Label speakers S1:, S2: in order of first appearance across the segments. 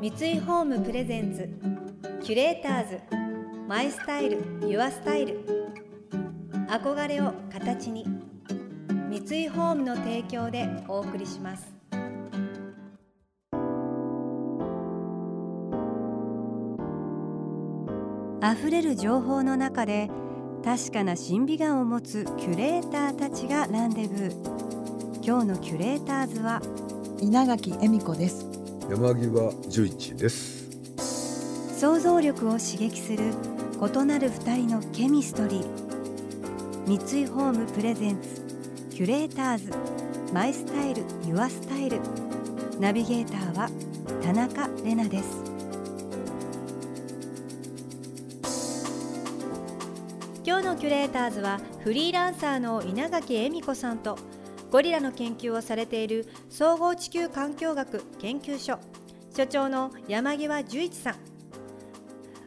S1: 三井ホームプレゼンツキュレーターズマイスタイルユアスタイル。憧れを形に三井ホームの提供でお送りします。溢れる情報の中で確かな審美眼を持つキュレーターたちがランデブー。今日のキュレーターズは
S2: 稲垣恵美子です。
S3: 山際十一です。
S1: 想像力を刺激する異なる二人のケミストリー。三井ホームプレゼンツキュレーターズマイスタイルユアスタイル。ナビゲーターは田中れなです。今日のキュレーターズはフリーランサーの稲垣恵美子さんとゴリラの研究をされている総合地球環境学研究所所長の山際十一さん。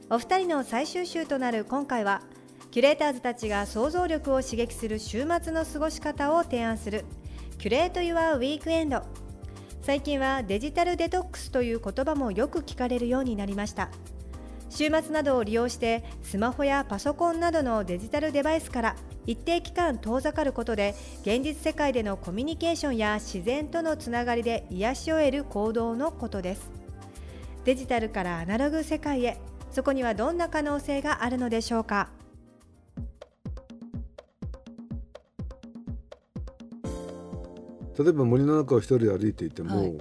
S1: お二人の最終週となる今回はキュレーターズたちが想像力を刺激する週末の過ごし方を提案するキュレート・ユア・ウィークエンド。最近はデジタルデトックスという言葉もよく聞かれるようになりました。週末などを利用してスマホやパソコンなどのデジタルデバイスから一定期間遠ざかることで現実世界でのコミュニケーションや自然とのつながりで癒しを得る行動のことです。デジタルからアナログ世界へそこにはどんな可能性があるのでしょうか？
S3: 例えば森の中を一人歩いていても、はい、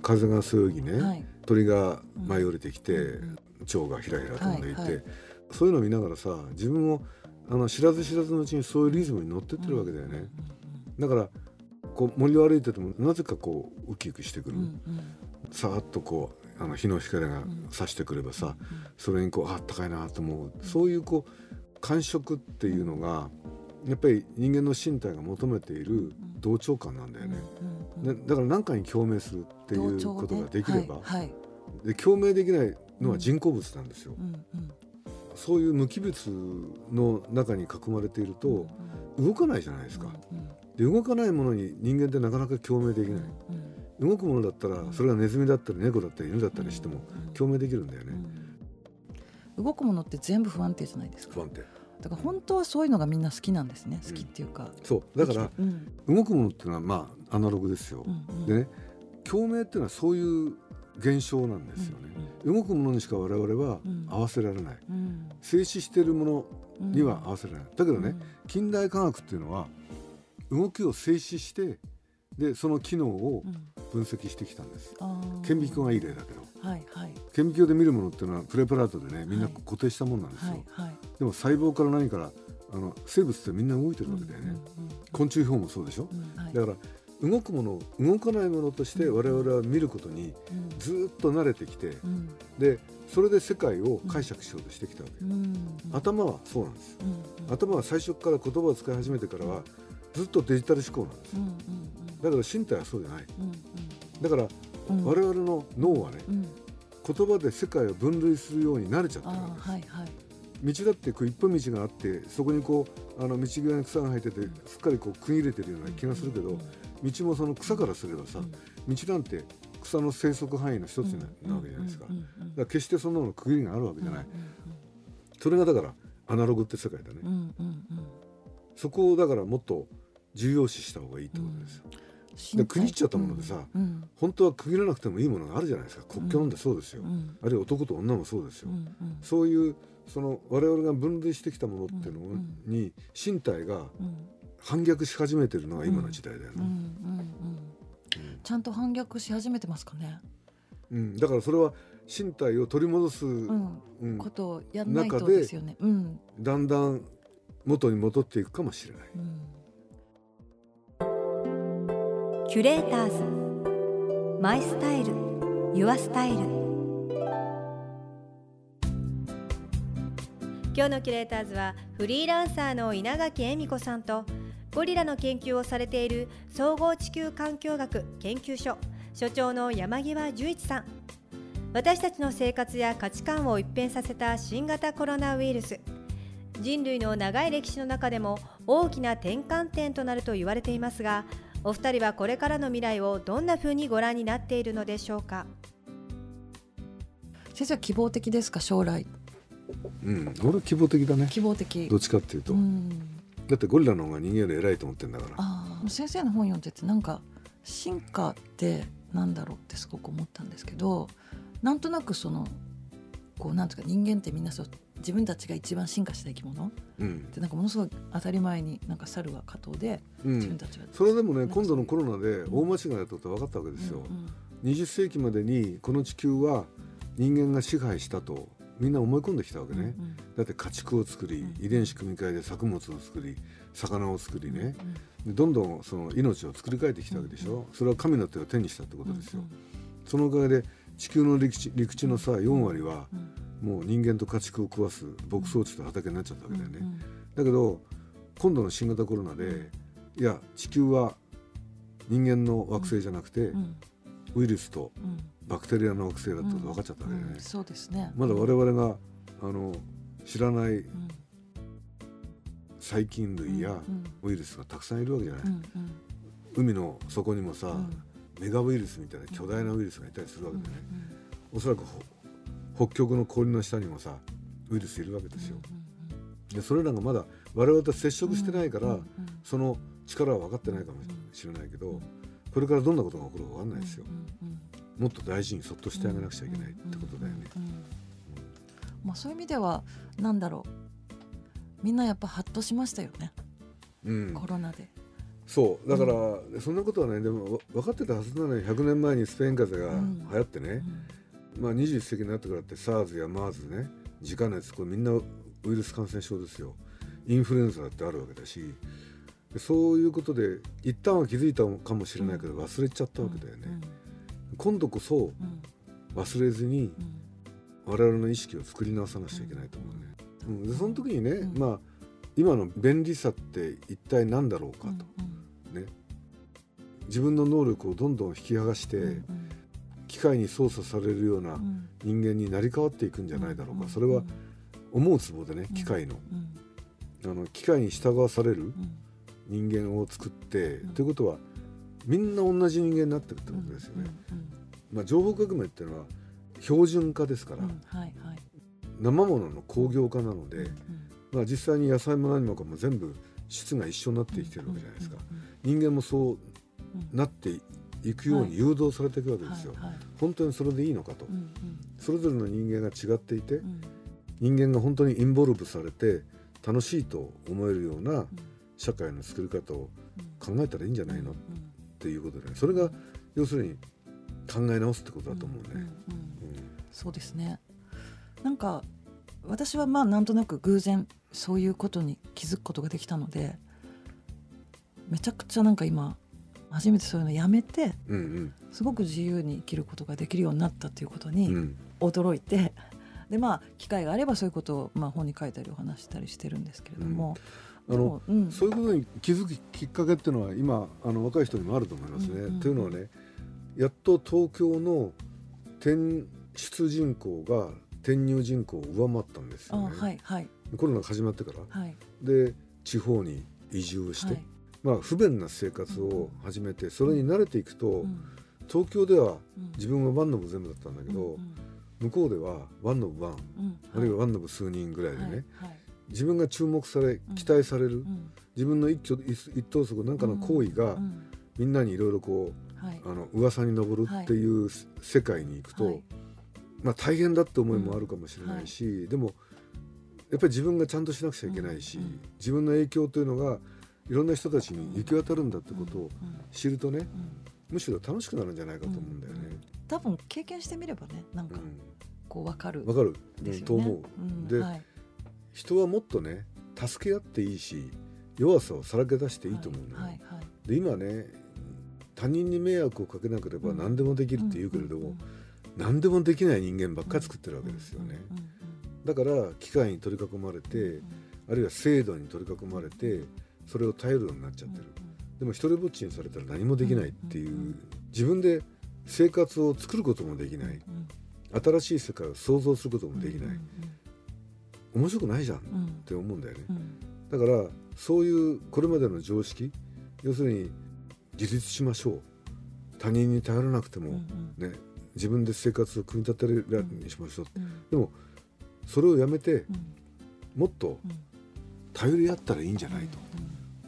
S3: 風がそよぎね、はい、鳥が舞い降りてきて、うん、蝶がひらひら飛んでいて、はいはい、そういうのを見ながらさ自分もあの知らず知らずのうちにそういうリズムに乗ってってるわけだよね。だからこう森を歩いててもなぜかこうウキウキしてくる、うんうん、さーっとこうあの日の光が差してくればさ、うんうん、それにこうあったかいなと思う、うん、そういうこう感触っていうのがやっぱり人間の身体が求めている同調感なんだよね、うんうん、だから何かに共鳴するっていうことができれば、はいはい、で共鳴できないのは人工物なんですよ、うんうんそういう無機物の中に囲まれていると動かないじゃないですか。で動かないものに人間ってなかなか共鳴できない。動くものだったらそれがネズミだったり猫だったり犬だったりしても共鳴できるんだよね。
S2: 動くものって全部不安定じゃないですか。
S3: 不安定。
S2: だから本当はそういうのがみんな好きなんですね。好きっていうか。
S3: そうだから、動くものっていうのはまあアナログですよ。でね共鳴っていうのはそういう現象なんですよね、うん。うん、動くものにしか我々は合わせられない、うん、静止しているものには合わせられない、だけどね、近代科学っていうのは動きを静止してでその機能を分析してきたんです、顕微鏡がいい例だけど、はいはい、顕微鏡で見るものっていうのはプレパラートでねみんな固定したものなんですよ、はいはい、でも細胞から何からあの生物ってみんな動いてるわけだよね、昆虫表もそうでしょ、はい、だから動くもの動かないものとして我々は見ることにずっと慣れてきて、うん、でそれで世界を解釈しようとしてきたわけ、うん、頭はそうなんです、うん、頭は最初から言葉を使い始めてからはずっとデジタル思考なんです、だから身体はそうじゃない、だから我々の脳はね、言葉で世界を分類するように慣れちゃってるわけです、はいはい。道だってこう一本道があってそこにこうあの道際に草が生えててすっかりこう区切れてるような気がするけど、道もその草からすればさ、道なんて草の生息範囲の一つなわけじゃないですか。だから決してそんなの区切りがあるわけじゃない。それがだからアナログって世界だね。そこをだからもっと重要視した方がいいってことですよ。で区切っちゃったものでさ、うん。うん、本当は区切らなくてもいいものがあるじゃないですか。国境なんてそうですよ、うん、あるいは男と女もそうですよ、うんうん、そういうその我々が分類してきたものっていうのに身体が反逆し始めてるのが今の時代だよね。
S2: ちゃんと反逆し始めてますかね。
S3: うん、だからそれは身体を取り戻す、うん
S2: うん、ことをやらないとですよね。うん、
S3: だんだん元に戻っていくかもしれない。
S1: うん、キュレーターズマイスタイルユアスタイル今日のキュレーターズはフリーランサーの稲垣恵美子さんとゴリラの研究をされている総合地球環境学研究所所長の山際十一さん。私たちの生活や価値観を一変させた新型コロナウイルス。人類の長い歴史の中でも大きな転換点となると言われていますがお二人はこれからの未来をどんな風にご覧になっているのでしょうか？
S2: 先生は希望的ですか？将来。
S3: うん俺は希望的だね。
S2: 希望的。
S3: どっちかっていうと、うん、だってゴリラの方が人間より偉いと思ってんだから。
S2: あ先生の本読んでてなんか進化ってなんだろうってすごく思ったんですけどなんとなくそのこうなんとか人間ってみんなそう自分たちが一番進化した生き物、うん、でなんかものすごい当たり前になんか猿は加藤で、自分たち
S3: がそれでもね今度のコロナで大間違いだったこと分かったわけですよ、うんうん、20世紀までにこの地球は人間が支配したとみんな思い込んできたわけね、うんうん、だって家畜を作り、遺伝子組み換えで作物を作り魚を作りね、うんうん、どんどんその命を作り変えてきたわけでしょ、うんうん、それは神の手を手にしたってことですよ、うんうん、そのおかげで地球の陸地陸地のさ4割はもう人間と家畜を食わす牧草地と畑になっちゃったわけだよね、だけど今度の新型コロナでいや地球は人間の惑星じゃなくて、ウイルスとバクテリアの惑星だったと分かっちゃったわけだよね、
S2: そうですね。
S3: まだ我々があの知らない細菌類やウイルスがたくさんいるわけじゃない、海の底にもさ、メガウイルスみたいな巨大なウイルスがいたりするわけでね、おそらく北極の氷の下にもさウイルスいるわけですよ。でそれらがまだ我々と接触してないから、その力は分かってないかもしれないけどこれからどんなことが起こるか分かんないですよ。もっと大事にそっとしてあげなくちゃいけないってことだよね。
S2: まあ、そういう意味ではなんだろう。みんなやっぱハッとしましたよね、うん、コロナで。
S3: そう。だから、うん、そんなことはねでも分かってたはずなのに100年前にスペイン風邪が流行ってね、うん、まあ21世紀になってからって SARS や MERS ね自家熱これみんなウイルス感染症ですよ。インフルエンザだってあるわけだし。そういうことで一旦は気づいたかもしれないけど忘れちゃったわけだよね、今度こそ忘れずに我々の意識を作り直さなくちゃいけないと思うね、うん、でその時にね、まあ今の便利さって一体何だろうかと、ね、自分の能力をどんどん引き剥がして、機械に操作されるような人間になり変わっていくんじゃないだろうか、それは思うツボでね機械の,、あの機械に従わされる人間を作って、ということはみんな同じ人間になってるってことですよね。まあ、情報革命っていうのは標準化ですから、生ものの工業化なので、まあ、実際に野菜も何もかも全部質が一緒になってきてるわけじゃないですか。人間もそうなっていくように誘導されていくわけですよ。本当にそれでいいのかと、それぞれの人間が違っていて、人間が本当にインボルブされて楽しいと思えるような社会の作り方を考えたらいいんじゃないのっていうことで、それが要するに考え直すってことだと思うね。
S2: そうですね。なんか私はまあなんとなく偶然そういうことに気づくことができたのでめちゃくちゃなんか今初めてそういうのやめて、うんうん、すごく自由に生きることができるようになったということに驚いて、うん、でまあ機会があればそういうことを、まあ、本に書いたりお話したりしてるんですけれども。
S3: うん、あの、うん、そういうことに気づくきっかけっていうのは今あの若い人にもあると思いますね。うんうんうん、というのはねやっと東京の転出人口が転入人口を上回ったんですよね。はいはい、コロナが始まってから、はい、で地方に移住して、はい、まあ、不便な生活を始めて、それに慣れていくと、うん、東京では自分はワンノブ全部だったんだけど、うん向こうではワンノブワン、あるいはワンノブ数人ぐらいでね、自分が注目され期待される、自分の一挙一投足なんかの行為が、みんなにいろいろこう、はい、あの噂に上るっていう世界に行くと、まあ、大変だって思いもあるかもしれないし、うん。はい、でもやっぱり自分がちゃんとしなくちゃいけないし、うん。うん、自分の影響というのがいろんな人たちに行き渡るんだってことを知るとね、むしろ楽しくなるんじゃないかと思うんだよね。
S2: 多分経験してみればねなんかこう分かる、
S3: 分かる、ね、と思う。で、はい、人はもっとね助け合っていいし弱さをさらけ出していいと思うの、はいはいはい、で今ね他人に迷惑をかけなければ何でもできるって言うけれども、何でもできない人間ばっかり作ってるわけですよね。だから機械に取り囲まれて、あるいは制度に取り囲まれてそれを頼るようになっちゃってる。でも一人ぼっちにされたら何もできないっていう自分で生活を作ることもできない。新しい世界を創造することもできない面白くないじゃんって思うんだよね。だからそういうこれまでの常識要するに自立しましょう。他人に頼らなくてもね自分で生活を組み立てられるようにしましょう、でもそれをやめて、もっと頼り合ったらいいんじゃない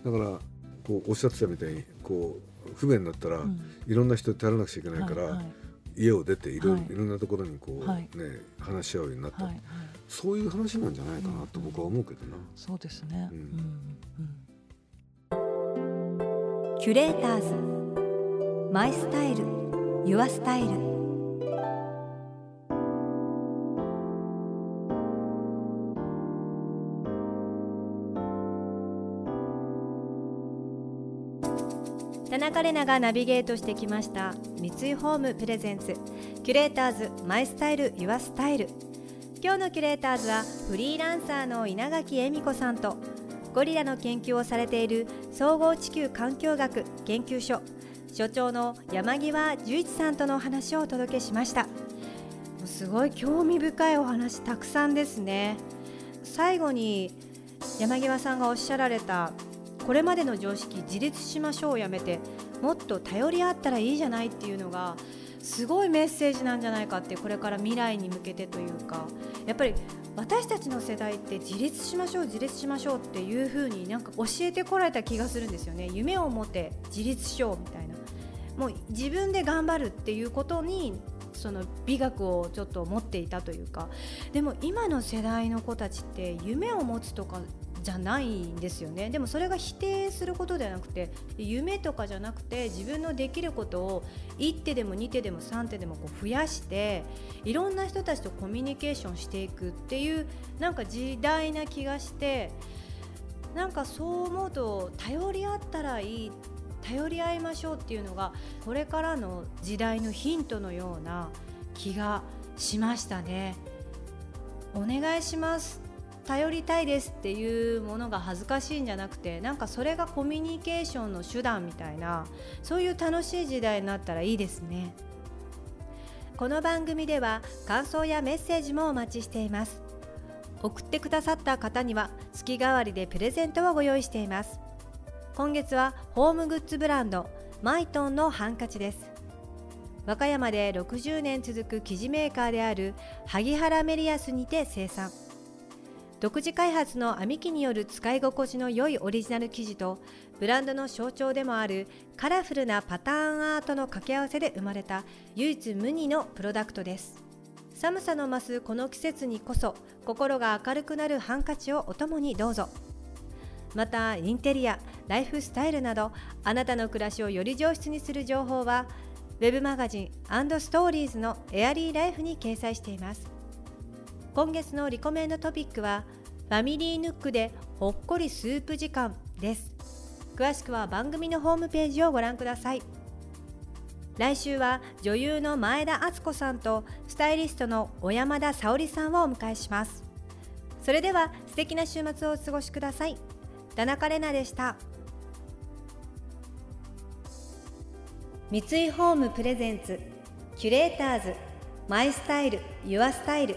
S3: と、だからこうおっしゃってたみたいにこう不便になったら、いろんな人に頼らなくちゃいけないから、家を出ていろ,、い、ろんなところにこう、ね話し合うようになった、そういう話なんじゃないかなと僕は思うけどな。
S2: そうですね、
S1: キュレーターズ。マイスタイル。ユアスタイル中れながナビゲートしてきました三井ホームプレゼンツキュレーターズマイスタイルユアスタイル。今日のキュレーターズはフリーランサーの稲垣恵美子さんとゴリラの研究をされている総合地球環境学研究所所長の山際十一さんとの話をお届けしました。すごい興味深いお話たくさんですね。最後に山際さんがおっしゃられたこれまでの常識自立しましょうをやめてもっと頼り合ったらいいじゃないっていうのがすごいメッセージなんじゃないかってこれから未来に向けてというかやっぱり私たちの世代って自立しましょう自立しましょうっていう風になんか教えてこられた気がするんですよね。夢を持って自立しようみたいな。もう自分で頑張るっていうことにその美学をちょっと持っていたというか。でも今の世代の子たちって夢を持つとかじゃないんですよねでもそれが否定することではなくて夢とかじゃなくて自分のできることを1手でも2手でも3手でもこう増やしていろんな人たちとコミュニケーションしていくっていうなんか時代な気がしてなんかそう思うと頼り合ったらいい頼り合いましょうっていうのがこれからの時代のヒントのような気がしましたね。お願いします頼りたいですっていうものが恥ずかしいんじゃなくてなんかそれがコミュニケーションの手段みたいなそういう楽しい時代になったらいいですね。この番組では感想やメッセージもお待ちしています。送ってくださった方には月替わりでプレゼントをご用意しています。今月はホームグッズブランドマイトンのハンカチです。和歌山で60年続く生地メーカーである萩原メリアスにて生産。独自開発の編み機による使い心地の良いオリジナル生地とブランドの象徴でもあるカラフルなパターンアートの掛け合わせで生まれた唯一無二のプロダクトです。寒さの増すこの季節にこそ心が明るくなるハンカチをお供にどうぞ。またインテリアライフスタイルなどあなたの暮らしをより上質にする情報は web マガジンストーリーズのエアリーライフに掲載しています。今月のリコメンドトピックはファミリーヌックでほっこりスープ時間です。詳しくは番組のホームページをご覧ください。来週は女優の前田敦子さんとスタイリストの小山田沙織さんをお迎えします。それでは素敵な週末をお過ごしください。田中れなでした。三井ホームプレゼンツキュレーターズマイスタイルユアスタイル。